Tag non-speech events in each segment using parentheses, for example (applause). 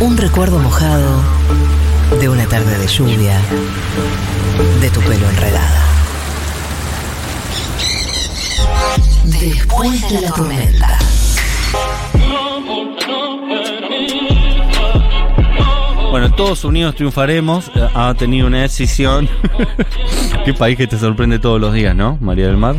Un recuerdo mojado de una tarde de lluvia, de tu pelo enredado. Después de la tormenta. Bueno, todos unidos triunfaremos. Ha tenido una decisión. (laughs) Qué país que te sorprende todos los días, ¿no? María del Mar.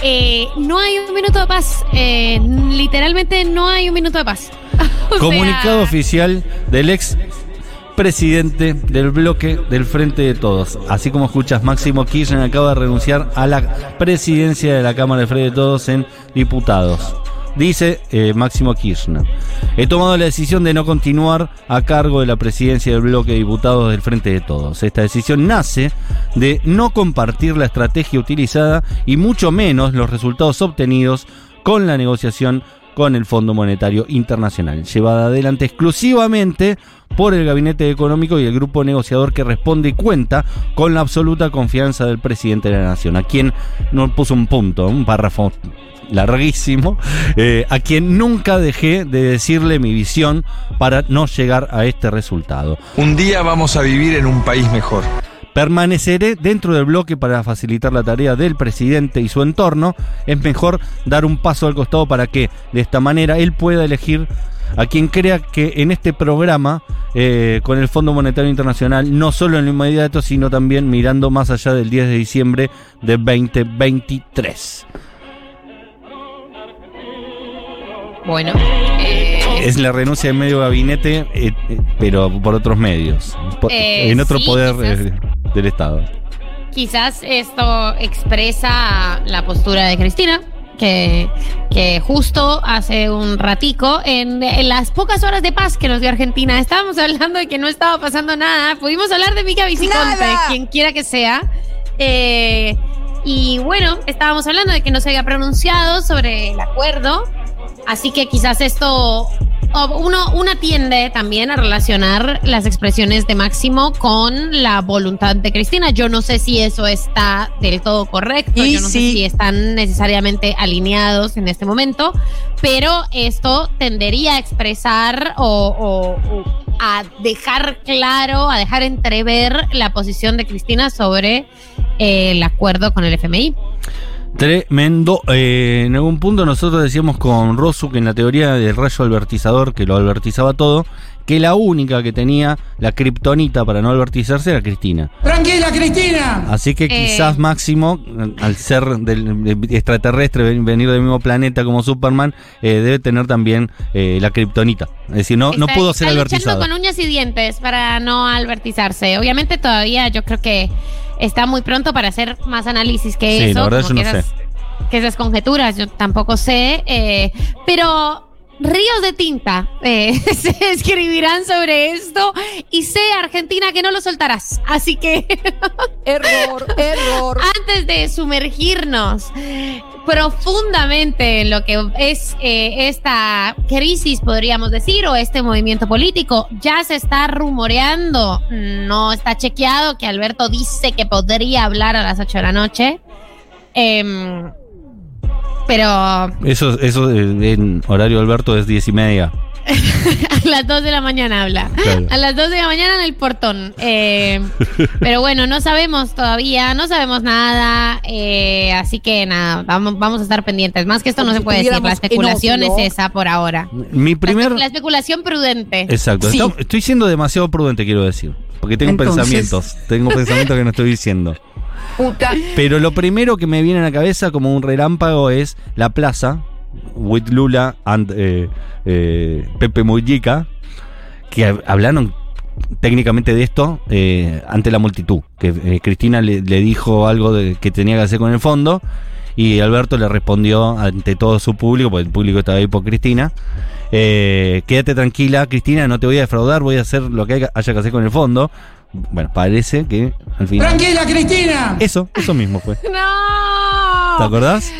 Eh, no hay un minuto de paz. Eh, literalmente no hay un minuto de paz. (laughs) Comunicado sea, oficial del ex presidente del bloque del Frente de Todos. Así como escuchas, Máximo Kirchner acaba de renunciar a la presidencia de la Cámara del Frente de Todos en diputados. Dice eh, Máximo Kirchner. He tomado la decisión de no continuar a cargo de la presidencia del bloque de diputados del Frente de Todos. Esta decisión nace de no compartir la estrategia utilizada y mucho menos los resultados obtenidos con la negociación con el Fondo Monetario Internacional, llevada adelante exclusivamente por el Gabinete Económico y el grupo negociador que responde y cuenta con la absoluta confianza del presidente de la Nación, a quien no puso un punto, un párrafo larguísimo, eh, a quien nunca dejé de decirle mi visión para no llegar a este resultado. Un día vamos a vivir en un país mejor. Permaneceré dentro del bloque para facilitar la tarea del presidente y su entorno. Es mejor dar un paso al costado para que de esta manera él pueda elegir a quien crea que en este programa eh, con el Fondo Monetario Internacional, no solo en lo inmediato, sino también mirando más allá del 10 de diciembre de 2023. Bueno. eh, Es la renuncia de medio gabinete, eh, eh, pero por otros medios, por- Eh, en otro sí, poder del Estado. Quizás esto expresa la postura de Cristina, que, que justo hace un ratico, en, en las pocas horas de paz que nos dio Argentina, estábamos hablando de que no estaba pasando nada. Pudimos hablar de Mica Viciconte, quien quiera que sea. Eh, y bueno, estábamos hablando de que no se había pronunciado sobre el acuerdo. Así que quizás esto uno, una tiende también a relacionar las expresiones de Máximo con la voluntad de Cristina. Yo no sé si eso está del todo correcto, Y yo no sé si están necesariamente alineados en este momento, pero esto tendería a expresar o, o- o a dejar claro, a dejar entrever la posición de Cristina sobre eh, el acuerdo con el FMI. Tremendo. Eh, en algún punto nosotros decíamos con Rosu que en la teoría del rayo albertizador, que lo albertizaba todo, que la única que tenía la kriptonita para no albertizarse era Cristina. Tranquila, Cristina. Así que Eh. quizás Máximo, al ser del, de- extraterrestre, ven- venir del mismo planeta como Superman, eh, debe tener también eh, la kriptonita. Es decir, no, no Está- pudo ser está albertizado. luchando con uñas y dientes para no albertizarse. Obviamente todavía yo creo que está muy pronto para hacer más análisis que Sí, eso. la verdad como yo no que esas, que esas conjeturas yo tampoco sé. eh, pero ríos de tinta eh, (laughs) se escribirán sobre esto y sé, Argentina, que no lo soltarás. Así que (laughs) Error, error. antes de sumergirnos profundamente en lo que es eh, esta crisis, podríamos decir, o este movimiento político, ya se está rumoreando, no está chequeado, que Alberto dice que podría hablar a las 8 de la noche. Em, pero Eso, eso eh, en horario Alberto es diez y media. (laughs) a las 2 de la mañana habla. Claro. A las 2 de la mañana en el portón. Eh, pero bueno, no sabemos todavía, no sabemos nada. eh, así que nada, vamos, vamos a estar pendientes. Más que esto no se puede decir. La especulación es esa por ahora. Mi La, primer... espe- la especulación prudente. Exacto. Sí. Está- estoy siendo demasiado prudente, quiero decir. Porque tengo Entonces- pensamientos. Tengo pensamientos que no estoy diciendo. Puta. Pero lo primero que me viene a la cabeza como un relámpago es la plaza, with Lula and eh, eh, Pepe Mujica, que hab- hablaron técnicamente de esto eh, ante la multitud. Que eh, Cristina le, le dijo algo de, que tenía que hacer con el fondo y Alberto le respondió ante todo su público, porque el público estaba ahí por Cristina. eh, quédate tranquila, Cristina, no te voy a defraudar, voy a hacer lo que haya que hacer con el fondo. Bueno, parece que al final. Tranquila, Cristina. Eso, eso mismo fue. (laughs) ¿Te ¡No! acordás?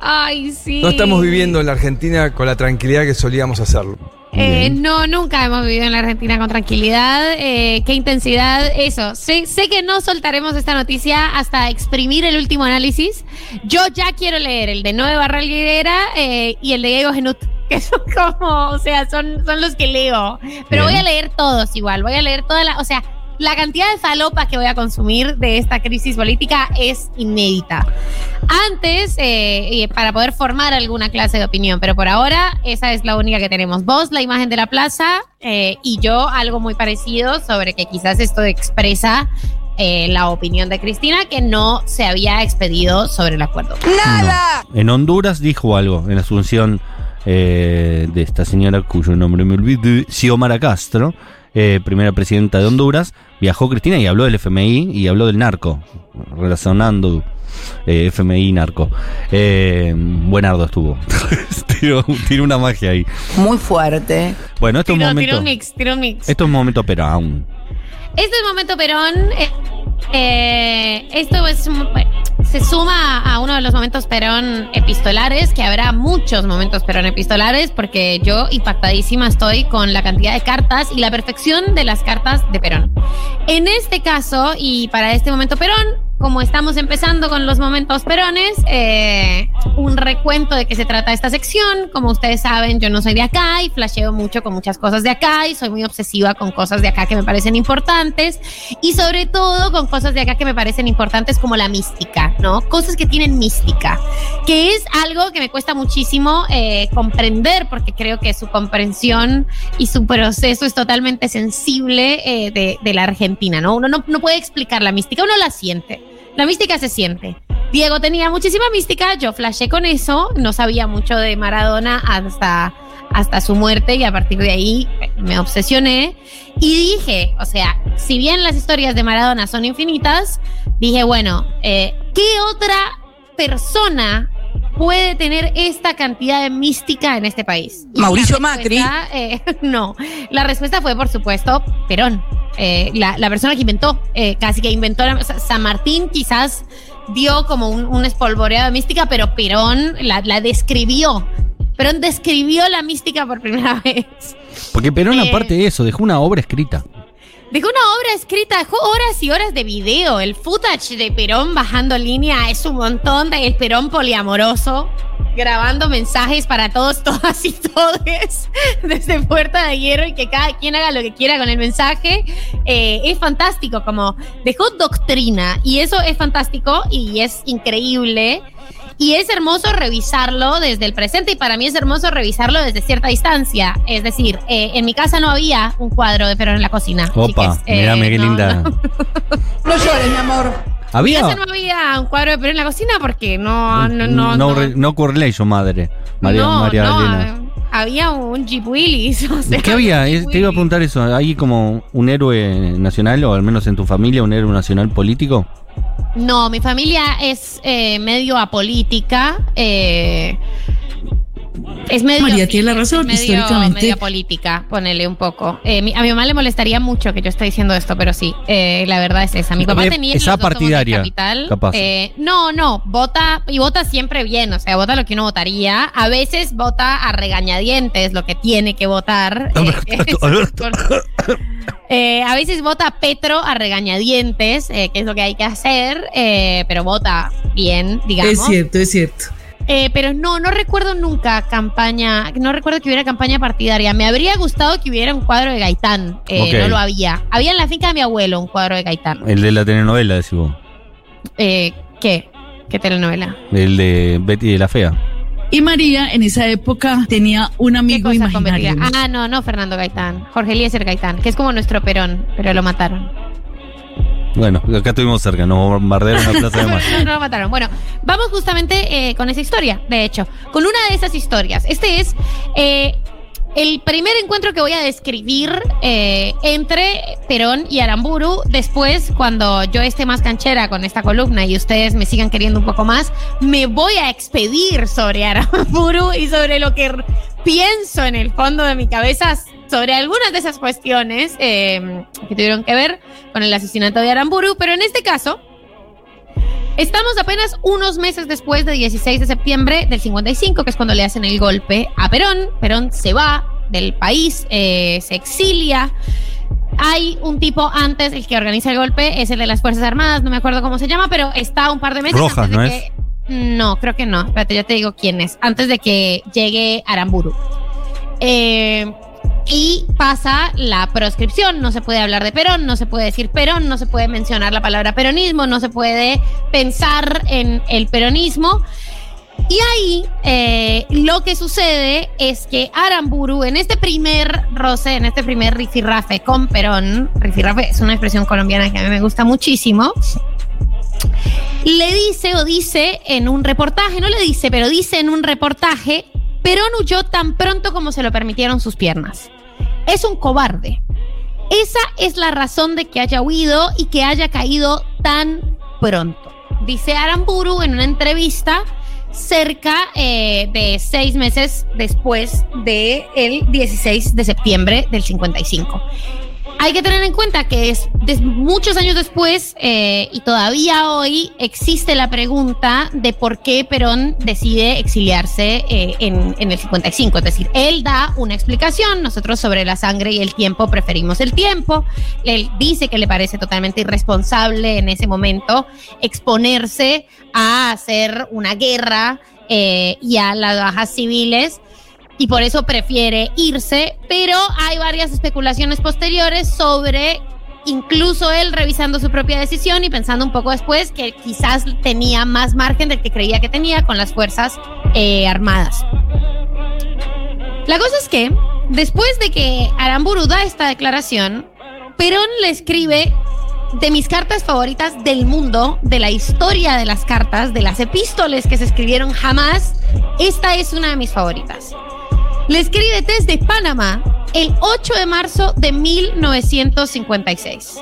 Ay, sí. No estamos viviendo en la Argentina con la tranquilidad que solíamos hacerlo. Eh, no, nunca hemos vivido en la Argentina con tranquilidad. Eh, qué intensidad. Eso. Sé, sé que no soltaremos esta noticia hasta exprimir el último análisis. Yo ya quiero leer el de Noé Barral Guerrera eh, y el de Diego Genut (laughs) que son como, o sea, son, son los que leo. Pero Bien. voy a leer todos igual, voy a leer toda la, o sea, la cantidad de falopas que voy a consumir de esta crisis política es inédita. Antes, eh, para poder formar alguna clase de opinión, pero por ahora esa es la única que tenemos. Vos, la imagen de la plaza, eh, y yo algo muy parecido sobre que quizás esto expresa eh, la opinión de Cristina que no se había expedido sobre el acuerdo. ¡Nada! No. En Honduras dijo algo, en Asunción eh, de esta señora cuyo nombre me olvidé, Xiomara Castro, eh, primera presidenta de Honduras, viajó Cristina y habló del FMI y habló del narco, relacionando eh, FMI y narco. Eh, buenardo estuvo. (laughs) tiró, tiró una magia ahí. Muy fuerte. Bueno, esto es un momento. un mix, un mix. Esto es un momento, pero aún. Este es momento Perón. eh, esto es se suma a uno de los momentos Perón epistolares, que habrá muchos momentos Perón epistolares, porque yo impactadísima estoy con la cantidad de cartas y la perfección de las cartas de Perón. En este caso, y para este momento Perón, como estamos empezando con los momentos perones, eh, un recuento de qué se trata esta sección. Como ustedes saben, yo no soy de acá y flasheo mucho con muchas cosas de acá y soy muy obsesiva con cosas de acá que me parecen importantes y sobre todo con cosas de acá que me parecen importantes como la mística, ¿no? Cosas que tienen mística, que es algo que me cuesta muchísimo eh, comprender porque creo que su comprensión y su proceso es totalmente sensible eh, de, la Argentina, ¿no? Uno no, no puede explicar la mística, uno la siente. La mística se siente. Diego tenía muchísima mística, yo flashé con eso, no sabía mucho de Maradona hasta, hasta su muerte y a partir de ahí me obsesioné y dije, o sea, si bien las historias de Maradona son infinitas, dije, bueno, eh, ¿qué otra persona puede tener esta cantidad de mística en este país? Mauricio Macri. eh, (laughs) no, la respuesta fue, por supuesto, Perón. Eh, la, la persona que inventó, eh, casi que inventó, la- o sea, San Martín quizás dio como un, un espolvoreado de mística, pero Perón la, la describió. Perón describió la mística por primera (laughs) vez. Porque Perón, Eh. aparte de eso, dejó una obra escrita. Dejó una obra escrita, dejó horas y horas de video. El footage de Perón bajando línea es un montón de el Perón poliamoroso, grabando mensajes para todos, (laughs) todas y todes, desde Puerta de Hierro y que cada quien haga lo que quiera con el mensaje. Eh, es fantástico, como dejó doctrina y eso es fantástico y es increíble. Y es hermoso revisarlo desde el presente y para mí es hermoso revisarlo desde cierta distancia. Es decir, eh, en mi casa no había un cuadro de Perón en la cocina. Opa, chiques. Eh, mírame qué no, linda. no. (laughs) No llores, mi amor. En mi Había. casa no había un cuadro de Perón en la cocina porque no, no, no. no, no, no correlation, madre. María, no, María no, Elena. Había un Jeep Willis. (laughs) o sea, ¿Qué había? Te iba a preguntar eso. ¿Hay como un héroe nacional, o al menos en tu familia, un héroe nacional político? No, mi familia es eh, medio apolítica. eh, es medio. María tiene la razón, medio- históricamente. Medio política, ponele un poco. Eh, mi- a mi mamá le molestaría mucho que yo esté diciendo esto, pero sí, eh, la verdad es esa. Mi papá Eh, tenía. esa partidaria, Capital. capaz. Eh, no, no, vota y vota siempre bien, o sea, vota lo que uno votaría. A veces vota a regañadientes lo que tiene que votar. eh, (laughs) a veces vota Petro a regañadientes, eh, que es lo que hay que hacer, eh, pero vota bien, digamos. Es cierto, es cierto. Eh, pero no, no recuerdo nunca campaña, no recuerdo que hubiera campaña partidaria. Me habría gustado que hubiera un cuadro de Gaitán, eh, no lo había. Había en la finca de mi abuelo un cuadro de Gaitán. El de la telenovela, decís vos. Eh, ¿Qué? ¿Qué telenovela? El de Betty de la Fea. Y María en esa época tenía un ¿Qué amigo imaginario. Ah, no, no Fernando Gaitán. Jorge Eliezer Gaitán, que es como nuestro Perón, pero lo mataron. Bueno, acá estuvimos cerca, nos bombardearon la Plaza de Mayo. no, no lo mataron. Bueno, vamos justamente eh, con esa historia, de hecho, con una de esas historias. Este es eh, el primer encuentro que voy a describir eh, entre Perón y Aramburu. Después, cuando yo esté más canchera con esta columna y ustedes me sigan queriendo un poco más, me voy a expedir sobre Aramburu y sobre lo que pienso en el fondo de mi cabeza sobre algunas de esas cuestiones eh, que tuvieron que ver con el asesinato de Aramburu, pero en este caso Estamos apenas unos meses después del 16 de septiembre del 55, que es cuando le hacen el golpe a Perón. Perón se va del país, eh, se exilia. Hay un tipo antes, el que organiza el golpe, es el de las Fuerzas Armadas, no me acuerdo cómo se llama, pero está un par de meses Rojas, antes de ¿no que- No, creo que no. Espérate, ya te digo quién es. Antes de que llegue Aramburu. Eh, y pasa la proscripción. No se puede hablar de Perón, no se puede decir Perón, no se puede mencionar la palabra peronismo, no se puede pensar en el peronismo. Y ahí eh, lo que sucede es que Aramburu, en este primer roce, en este primer rifirrafe con Perón, rifirrafe es una expresión colombiana que a mí me gusta muchísimo, le dice o dice en un reportaje, no le dice, pero dice en un reportaje, Perón huyó tan pronto como se lo permitieron sus piernas. Es un cobarde. Esa es la razón de que haya huido y que haya caído tan pronto. Dice Aramburu en una entrevista cerca eh, de seis meses después del 16 de septiembre del 55. Hay que tener en cuenta que es muchos años después eh, y todavía hoy existe la pregunta de por qué Perón decide exiliarse eh, en, en el 55. Es decir, él da una explicación, nosotros sobre la sangre y el tiempo preferimos el tiempo. Él dice que le parece totalmente irresponsable en ese momento exponerse a hacer una guerra eh, y a las bajas civiles y por eso prefiere irse, pero hay varias especulaciones posteriores sobre incluso él revisando su propia decisión y pensando un poco después que quizás tenía más margen del que creía que tenía con las fuerzas eh, armadas. La cosa es que después de que Aramburu da esta declaración, Perón le escribe de mis cartas favoritas del mundo, de la historia de las cartas, de las epístoles que se escribieron jamás, esta es una de mis favoritas. Le escribe desde Panamá el 8 de marzo de 1956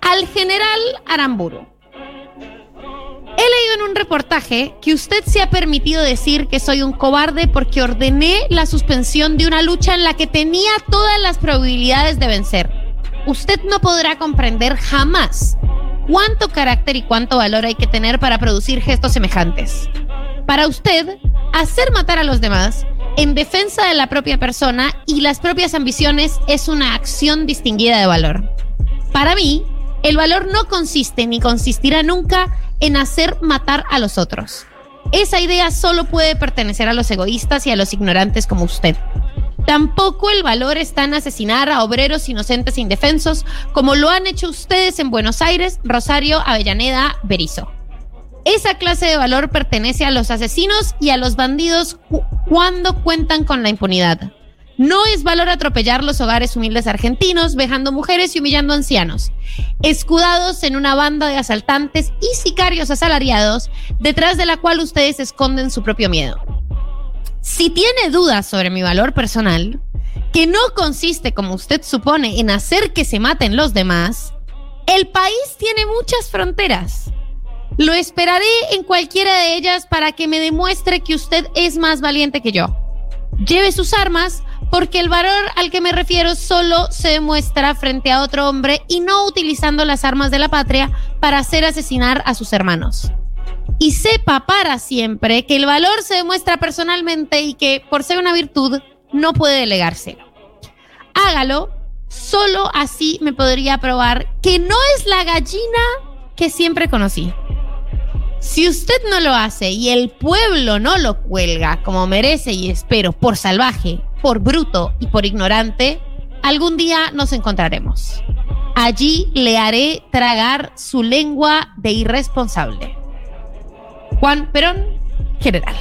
al general Aramburu. He leído en un reportaje que usted se ha permitido decir que soy un cobarde porque ordené la suspensión de una lucha en la que tenía todas las probabilidades de vencer. Usted no podrá comprender jamás cuánto carácter y cuánto valor hay que tener para producir gestos semejantes. Para usted, hacer matar a los demás en defensa de la propia persona y las propias ambiciones es una acción distinguida de valor. Para mí, el valor no consiste ni consistirá nunca en hacer matar a los otros. Esa idea solo puede pertenecer a los egoístas y a los ignorantes como usted. Tampoco el valor está en asesinar a obreros inocentes e indefensos, como lo han hecho ustedes en Buenos Aires, Rosario, Avellaneda, Berizo. Esa clase de valor pertenece a los asesinos y a los bandidos cu- cuando cuentan con la impunidad. No es valor atropellar los hogares humildes argentinos, vejando mujeres y humillando ancianos, escudados en una banda de asaltantes y sicarios asalariados, detrás de la cual ustedes esconden su propio miedo. Si tiene dudas sobre mi valor personal, que no consiste, como usted supone, en hacer que se maten los demás, el país tiene muchas fronteras. Lo esperaré en cualquiera de ellas para que me demuestre que usted es más valiente que yo. Lleve sus armas porque el valor al que me refiero solo se demuestra frente a otro hombre y no utilizando las armas de la patria para hacer asesinar a sus hermanos. Y sepa para siempre que el valor se demuestra personalmente y que, por ser una virtud, no puede delegárselo. Hágalo, solo así me podría probar que no es la gallina que siempre conocí. Si usted no lo hace y el pueblo no lo cuelga como merece y espero, por salvaje, por bruto y por ignorante, algún día nos encontraremos. Allí le haré tragar su lengua de irresponsable. Juan Perón, general.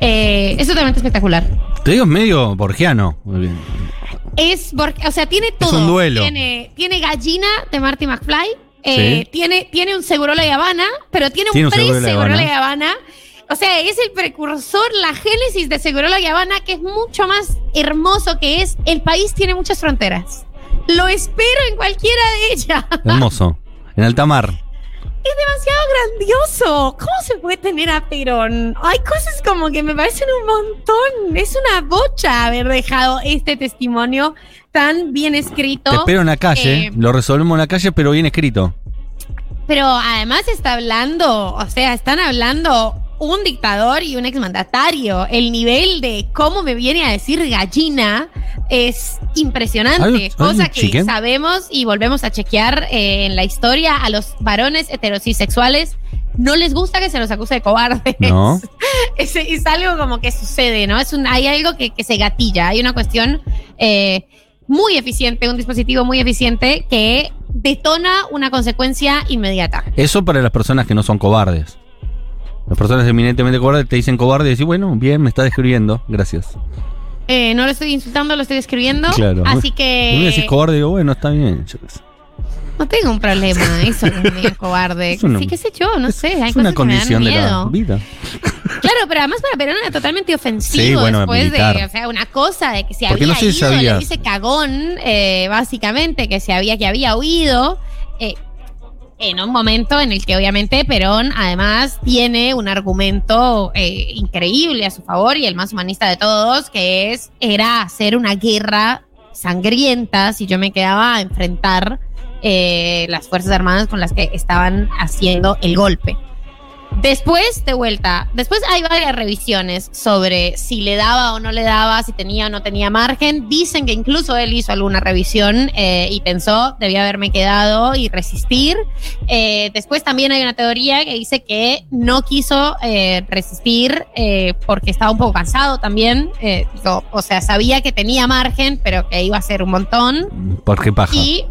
Eh, es totalmente espectacular. Te digo, es medio borgiano. Muy bien. Es, o sea, tiene todo. un duelo. Tiene, tiene gallina de Marty McFly. Eh, Sí. tiene, tiene un Segurola y Habana, pero tiene, Tiene un un pre-Segurola y Habana. O sea, es el precursor, la génesis de Segurola y Habana, que es mucho más hermoso que es. El país tiene muchas fronteras. Lo espero en cualquiera de ellas. Hermoso. En alta mar. Es demasiado grandioso. ¿Cómo se puede tener a Perón? Hay cosas como que me parecen un montón. Es una bocha haber dejado este testimonio tan bien escrito. Te espero en la calle. Eh, Lo resolvemos en la calle, pero bien escrito. Pero además está hablando, o sea, están hablando un dictador y un exmandatario. El nivel de cómo me viene a decir gallina es impresionante. Cosa que sabemos y volvemos a chequear eh, en la historia a los varones heterosexuales no les gusta que se los acuse de cobardes. No. (laughs) Es, es algo como que sucede, ¿no? Es un, hay algo que, que se gatilla, hay una cuestión eh, muy eficiente, un dispositivo muy eficiente que detona una consecuencia inmediata. Eso para las personas que no son cobardes. Las personas eminentemente cobardes te dicen cobarde y decís, bueno, bien, me está describiendo, gracias. Eh, no lo estoy insultando, lo estoy describiendo. Claro. Así Si me decís que cobarde, digo, bueno, está bien. yo qué sé. no tengo un problema. (laughs) Eso no es medio cobarde. Es una- sí, qué sé yo, no sé. Hay Es una cosas que me dan condición de la miedo. vida. Claro, pero además para Perón era totalmente ofensivo Sí, bueno, después militar. de, o sea, una cosa de que se Porque había no sé si ido, le sabías. dice cagón, eh, básicamente, que se había, que había huido. eh, en un momento en el que obviamente Perón además tiene un argumento eh, increíble a su favor y el más humanista de todos, que es, era hacer una guerra sangrienta si yo me quedaba a enfrentar eh, las Fuerzas Armadas con las que estaban haciendo el golpe. Después, de vuelta, después hay varias revisiones sobre si le daba o no le daba, si tenía o no tenía margen. Dicen que incluso él hizo alguna revisión eh, y pensó, debía haberme quedado y resistir. Eh, después también hay una teoría que dice que no quiso eh, resistir porque estaba un poco cansado también. Digo, o sea, sabía que tenía margen, pero que iba a ser un montón. ¿Por qué paja? Y,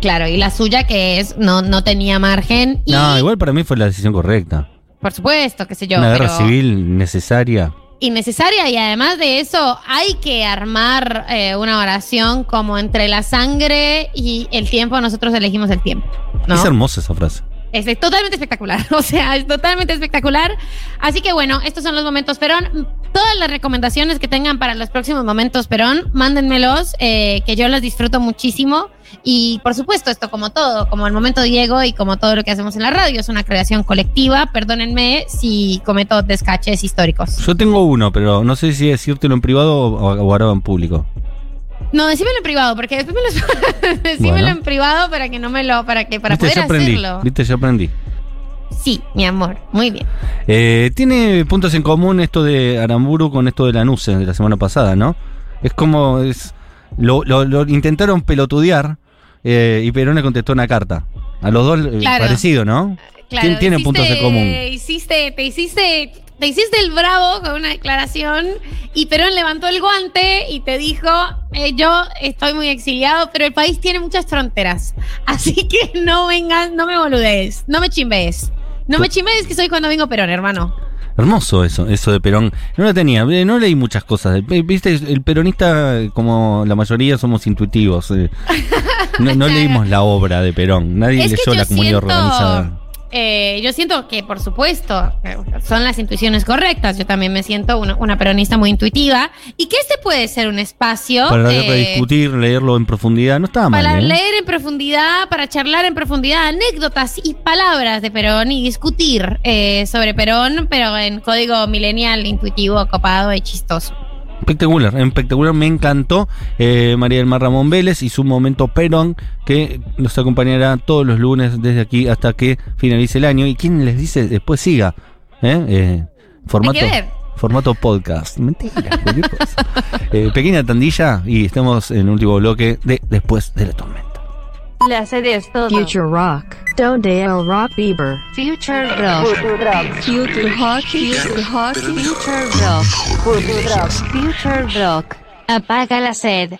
claro, y la suya que es, no, no tenía margen. Y, No, igual para mí fue la decisión correcta. por supuesto, qué sé yo. Una guerra pero civil necesaria. Innecesaria y además de eso hay que armar eh, una oración como entre la sangre y el tiempo, nosotros elegimos el tiempo. ¿no? Es hermosa esa frase. Es totalmente espectacular, (laughs) o sea, es totalmente espectacular. Así que bueno, estos son los momentos Perón. Todas las recomendaciones que tengan para los próximos momentos Perón, mándenmelos, eh, que yo los disfruto muchísimo. Y por supuesto, esto como todo, como el momento Diego y como todo lo que hacemos en la radio, es una creación colectiva. Perdónenme si cometo descaches históricos. Yo tengo uno, pero no sé si decírtelo en privado o, o ahora en público. No, decímelo en privado, porque después me lo (laughs) decímelo Bueno. en privado para que no me lo, para que, para Viste, poder ya aprendí. hacerlo. Viste, ya aprendí. Sí, mi amor, muy bien. Eh, tiene puntos en común esto de Aramburu con esto de la NUCE de la semana pasada, ¿no? Es como. Es, lo, lo- lo intentaron pelotudear eh, y Perón le contestó una carta. A los dos eh, Claro. parecido, ¿no? Claro, Tien- tienen hiciste- puntos en común. Hiciste, te hiciste, te hiciste el bravo con una declaración y Perón levantó el guante y te dijo, eh, yo estoy muy exiliado, pero el país tiene muchas fronteras, así (laughs) que no vengas, no me boludees, no me chimbees. No me chimbees que soy cuando vengo Perón, hermano. Hermoso eso, eso de Perón. No lo tenía, eh, no leí muchas cosas. Eh, Viste, el peronista, como la mayoría, somos intuitivos. (laughs) No, no leímos la obra de Perón. Nadie Es leyó la comunidad siento- organizada. Eh, yo siento que, por supuesto, eh, son las intuiciones correctas. Yo también me siento una, una peronista muy intuitiva. Y que este puede ser un espacio Para eh, discutir, leerlo en profundidad, no estaba mal. para ¿eh? leer en profundidad, para charlar en profundidad anécdotas y palabras de Perón y discutir eh, sobre Perón, pero en código millennial, intuitivo, copado y chistoso. Espectacular, espectacular, me encantó eh, María del Mar Ramón Vélez y su momento Perón, que nos acompañará todos los lunes desde aquí hasta que finalice el año. ¿Y quién les dice después siga? ¿Eh? Eh, formato, Hay que ver. formato podcast. Mentira, cualquier cosa. (laughs) Eh, pequeña tandilla y estamos en el último bloque de Después de la tormenta. La sede es todo. Future Rock. Donde el Rock Bieber. Future Rock. Future Rock. Future Rock. Future Rock. Future Rock. Apaga la sed.